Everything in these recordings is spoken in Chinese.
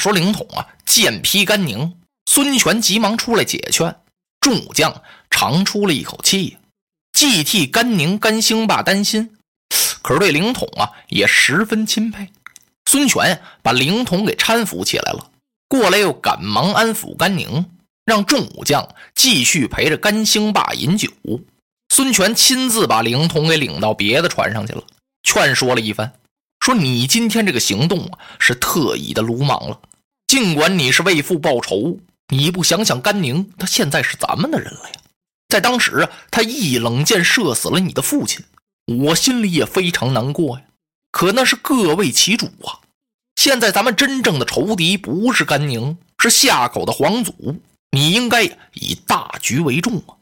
说凌统啊，剑劈甘宁，孙权急忙出来解劝，众武将长出了一口气，既替甘宁、甘兴霸担心，可是对凌统啊也十分钦佩。孙权把凌统给搀扶起来了，过来又赶忙安抚甘宁，让众武将继续陪着甘兴霸饮酒。孙权亲自把凌统给领到别的船上去了，劝说了一番，说：“你今天这个行动啊，是特意的鲁莽了。尽管你是为父报仇，你不想想甘宁，他现在是咱们的人了呀。在当时啊，他一冷箭射死了你的父亲，我心里也非常难过呀。可那是各为其主啊。”现在咱们真正的仇敌不是甘宁，是夏口的皇祖。你应该以大局为重啊！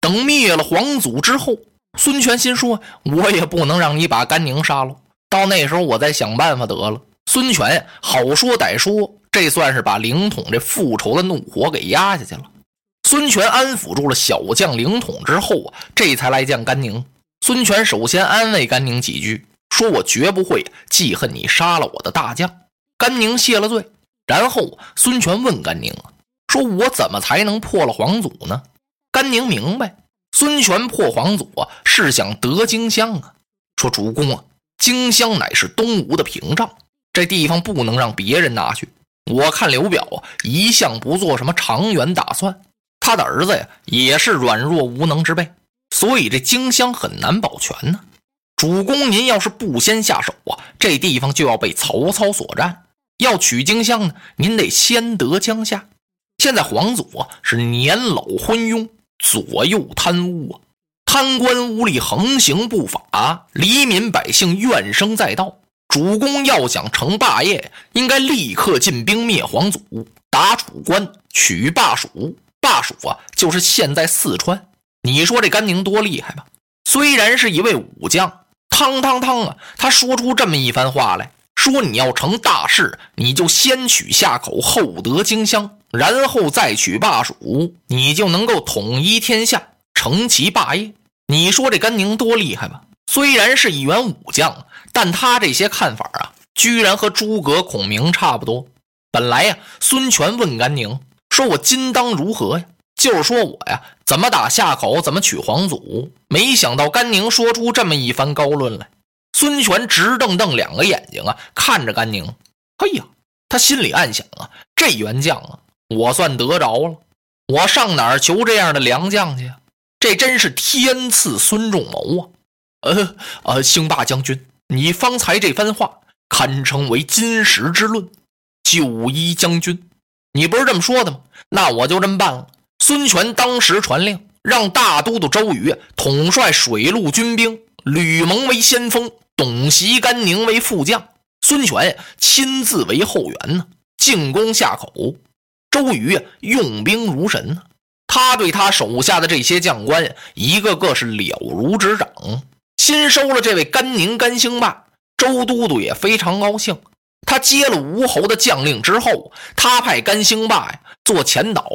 等灭了皇祖之后，孙权心说：“我也不能让你把甘宁杀了，到那时候我再想办法得了。”孙权好说歹说，这算是把凌统这复仇的怒火给压下去了。孙权安抚住了小将凌统之后啊，这才来见甘宁。孙权首先安慰甘宁几句，说：“我绝不会记恨你杀了我的大将。”甘宁谢了罪，然后孙权问甘宁啊：“说我怎么才能破了皇祖呢？”甘宁明白，孙权破皇祖啊，是想得荆襄啊。说主公啊，荆襄乃是东吴的屏障，这地方不能让别人拿去。我看刘表啊，一向不做什么长远打算，他的儿子呀，也是软弱无能之辈，所以这荆襄很难保全呢。主公，您要是不先下手啊，这地方就要被曹操所占。要取荆襄呢，您得先得江夏。现在皇祖啊是年老昏庸，左右贪污啊，贪官污吏横行不法，黎民百姓怨声载道。主公要想成霸业，应该立刻进兵灭皇祖，打楚关，取霸蜀。霸蜀啊，就是现在四川。你说这甘宁多厉害吧？虽然是一位武将，汤汤汤啊，他说出这么一番话来。说你要成大事，你就先取夏口，后得荆襄，然后再取霸蜀，你就能够统一天下，成其霸业。你说这甘宁多厉害吧？虽然是一员武将，但他这些看法啊，居然和诸葛孔明差不多。本来呀，孙权问甘宁说：“我今当如何呀？”就是说我呀，怎么打夏口，怎么取皇祖。没想到甘宁说出这么一番高论来。孙权直瞪瞪两个眼睛啊，看着甘宁。哎呀，他心里暗想啊，这员将啊，我算得着了。我上哪儿求这样的良将去？这真是天赐孙仲谋啊！呃呃，兴霸将军，你方才这番话堪称为金石之论。九一将军，你不是这么说的吗？那我就这么办了。孙权当时传令，让大都督周瑜统帅水陆军兵，吕蒙为先锋。董袭、甘宁为副将，孙权亲自为后援呢，进攻夏口。周瑜用兵如神呢，他对他手下的这些将官，一个个是了如指掌。新收了这位甘宁、甘兴霸，周都督也非常高兴。他接了吴侯的将令之后，他派甘兴霸呀做前导，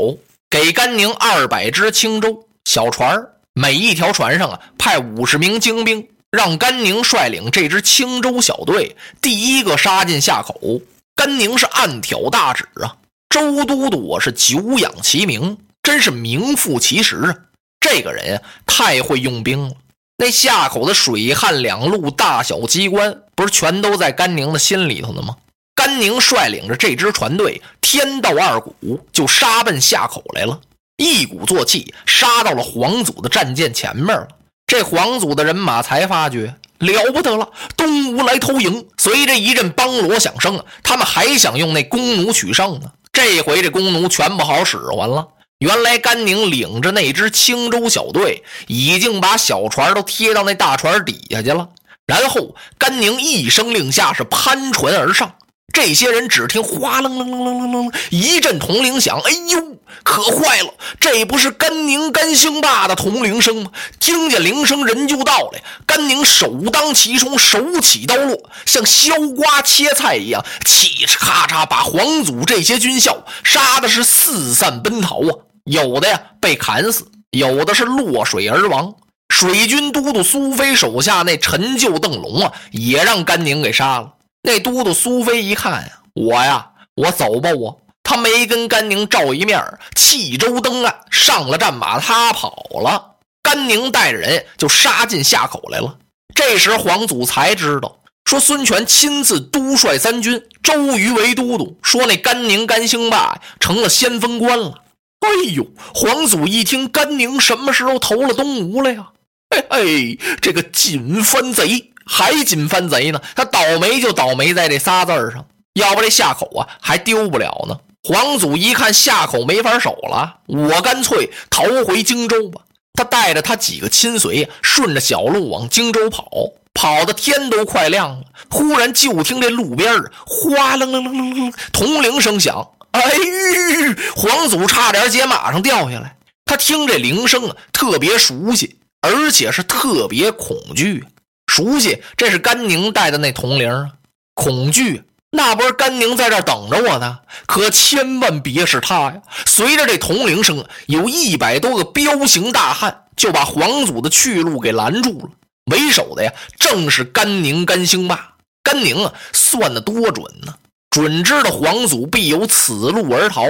给甘宁二百只轻舟小船每一条船上啊派五十名精兵。让甘宁率领这支青州小队第一个杀进夏口。甘宁是暗挑大指啊！周都督我是久仰其名，真是名副其实啊！这个人太会用兵了。那夏口的水旱两路大小机关，不是全都在甘宁的心里头呢吗？甘宁率领着这支船队，天到二鼓就杀奔夏口来了，一鼓作气杀到了皇祖的战舰前面了。这皇祖的人马才发觉了不得了，东吴来偷营。随着一阵梆锣响声，他们还想用那弓弩取胜呢。这回这弓弩全不好使唤了。原来甘宁领着那支青州小队，已经把小船都贴到那大船底下去了。然后甘宁一声令下，是攀船而上。这些人只听哗楞楞楞楞楞楞一阵铜铃响，哎呦，可坏了！这不是甘宁、甘兴霸的铜铃声吗？听见铃声，人就到了。甘宁首当其冲，手起刀落，像削瓜切菜一样，嘁哧咔嚓，把皇祖这些军校杀的是四散奔逃啊！有的呀被砍死，有的是落水而亡。水军都督苏飞手下那陈旧邓龙啊，也让甘宁给杀了。那都督苏飞一看，我呀我走吧，我。他没跟甘宁照一面，弃舟登岸，上了战马，他跑了。甘宁带着人就杀进夏口来了。这时黄祖才知道，说孙权亲自督率三军，周瑜为都督，说那甘宁甘兴霸成了先锋官了。哎呦，黄祖一听，甘宁什么时候投了东吴了呀？哎哎，这个锦帆贼还紧翻贼呢，他倒霉就倒霉在这仨字上，要不这下口啊还丢不了呢。黄祖一看下口没法守了，我干脆逃回荆州吧。他带着他几个亲随，顺着小路往荆州跑，跑的天都快亮了。忽然就听这路边哗楞楞楞楞楞，铜铃声响。哎呦！黄祖差点接马上掉下来。他听这铃声啊，特别熟悉，而且是特别恐惧。熟悉，这是甘宁带的那铜铃啊。恐惧。那不是甘宁在这等着我呢，可千万别是他呀！随着这铜铃声，有一百多个彪形大汉就把黄祖的去路给拦住了。为首的呀，正是甘宁、甘兴霸。甘宁啊，算的多准呢，准知道黄祖必由此路而逃。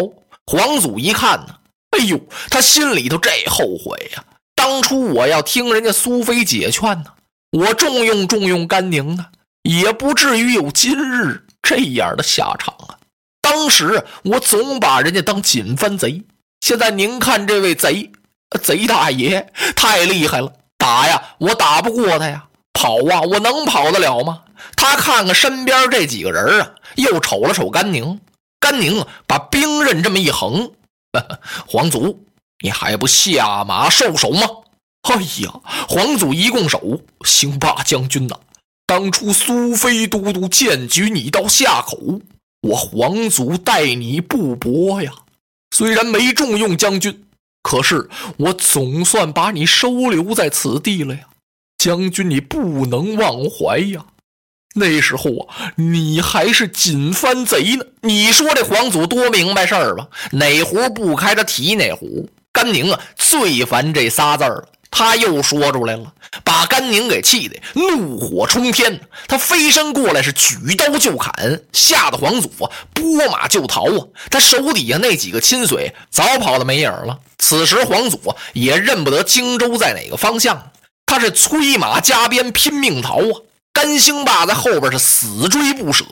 黄祖一看呢，哎呦，他心里头这后悔呀！当初我要听人家苏菲解劝呢，我重用重用甘宁呢，也不至于有今日。这样的下场啊！当时我总把人家当锦帆贼，现在您看这位贼，贼大爷太厉害了，打呀我打不过他呀，跑啊我能跑得了吗？他看看身边这几个人啊，又瞅了瞅甘宁，甘宁把兵刃这么一横，皇祖你还不下马受首吗？哎呀，皇祖一拱手，兴霸将军呐。当初苏菲都督荐举你到夏口，我皇祖待你不薄呀。虽然没重用将军，可是我总算把你收留在此地了呀。将军，你不能忘怀呀。那时候啊，你还是锦帆贼呢。你说这皇祖多明白事儿吧？哪壶不开他提哪壶。甘宁啊，最烦这仨字儿了。他又说出来了，把甘宁给气得怒火冲天。他飞身过来是举刀就砍，吓得皇祖啊拨马就逃啊。他手底下那几个亲随早跑的没影了。此时皇祖也认不得荆州在哪个方向，他是催马加鞭拼命逃啊。甘兴霸在后边是死追不舍。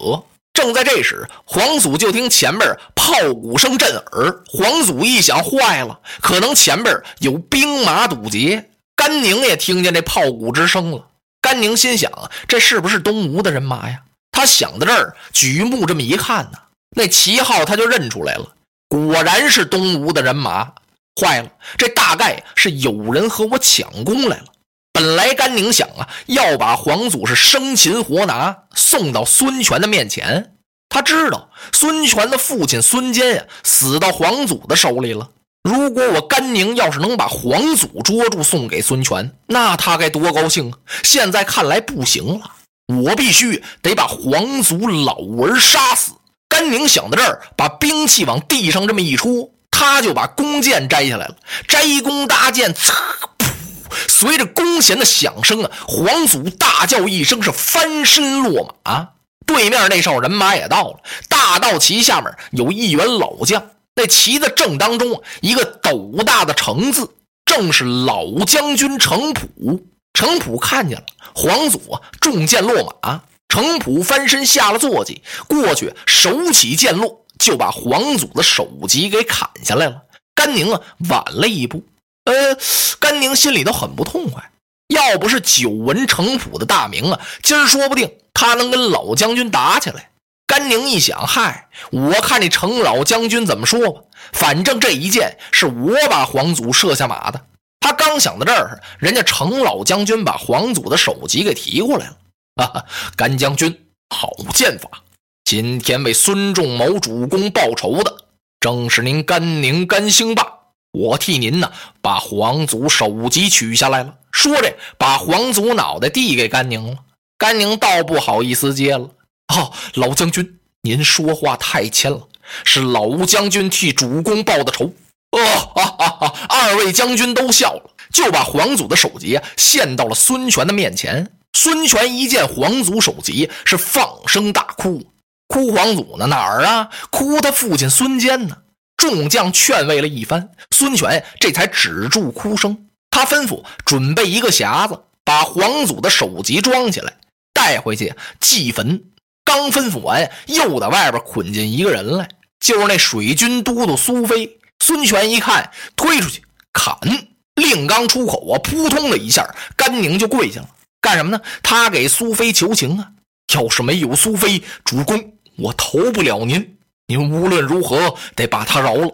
正在这时，皇祖就听前边炮鼓声震耳。皇祖一想，坏了，可能前边有兵马堵截。甘宁也听见这炮鼓之声了。甘宁心想啊，这是不是东吴的人马呀？他想到这儿，举目这么一看呢，那旗号他就认出来了，果然是东吴的人马。坏了，这大概是有人和我抢功来了。本来甘宁想啊，要把皇祖是生擒活拿，送到孙权的面前。他知道孙权的父亲孙坚呀，死到皇祖的手里了。如果我甘宁要是能把皇祖捉住，送给孙权，那他该多高兴啊！现在看来不行了，我必须得把皇祖老儿杀死。甘宁想到这儿，把兵器往地上这么一戳，他就把弓箭摘下来了，摘弓搭箭，呲。随着弓弦的响声啊，皇祖大叫一声，是翻身落马。对面那哨人马也到了，大道旗下面有一员老将，那旗子正当中一个斗大的“程”字，正是老将军程普。程普看见了黄祖啊，中箭落马。程普翻身下了坐骑，过去手起剑落，就把黄祖的首级给砍下来了。甘宁啊，晚了一步。呃，甘宁心里头很不痛快。要不是久闻程普的大名啊，今儿说不定他能跟老将军打起来。甘宁一想，嗨，我看你程老将军怎么说吧。反正这一箭是我把皇祖射下马的。他刚想到这儿，人家程老将军把皇祖的首级给提过来了。哈哈，甘将军好剑法！今天为孙仲谋主公报仇的，正是您甘宁甘兴霸。我替您呢，把皇祖首级取下来了。说着，把皇祖脑袋递给甘宁了。甘宁倒不好意思接了。哦，老将军，您说话太谦了，是老吴将军替主公报的仇。哦，哈哈哈！二位将军都笑了，就把皇祖的首级献到了孙权的面前。孙权一见皇祖首级，是放声大哭。哭皇祖呢？哪儿啊？哭他父亲孙坚呢？众将劝慰了一番，孙权这才止住哭声。他吩咐准备一个匣子，把皇祖的首级装起来，带回去祭坟。刚吩咐完，又在外边捆进一个人来，就是那水军都督苏飞。孙权一看，推出去砍。令刚出口啊，扑通的一下，甘宁就跪下了。干什么呢？他给苏菲求情啊！要是没有苏菲，主公我投不了您。您无论如何得把他饶了。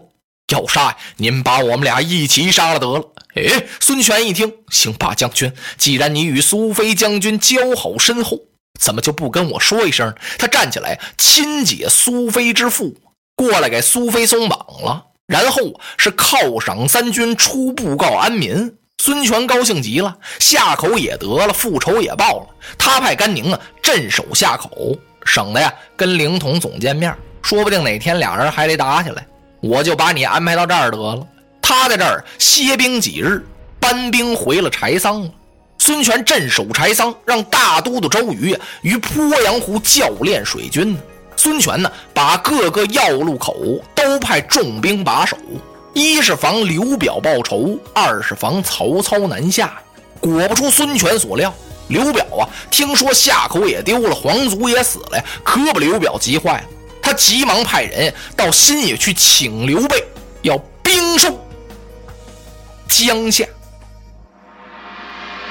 要杀，您把我们俩一起杀了得了。哎，孙权一听，行吧，将军，既然你与苏菲将军交好深厚，怎么就不跟我说一声？他站起来亲解苏菲之腹，过来给苏菲松绑了，然后是犒赏三军，出布告安民。孙权高兴极了，下口也得了，复仇也报了。他派甘宁啊镇守下口，省得呀跟凌统总见面，说不定哪天俩人还得打起来。我就把你安排到这儿得了。他在这儿歇兵几日，班兵回了柴桑了。孙权镇守柴桑，让大都督周瑜于鄱阳湖教练水军。孙权呢，把各个要路口都派重兵把守。一是防刘表报仇，二是防曹操南下。果不出孙权所料，刘表啊，听说夏口也丢了，皇族也死了，可把刘表急坏了。他急忙派人到新野去请刘备，要兵收江夏。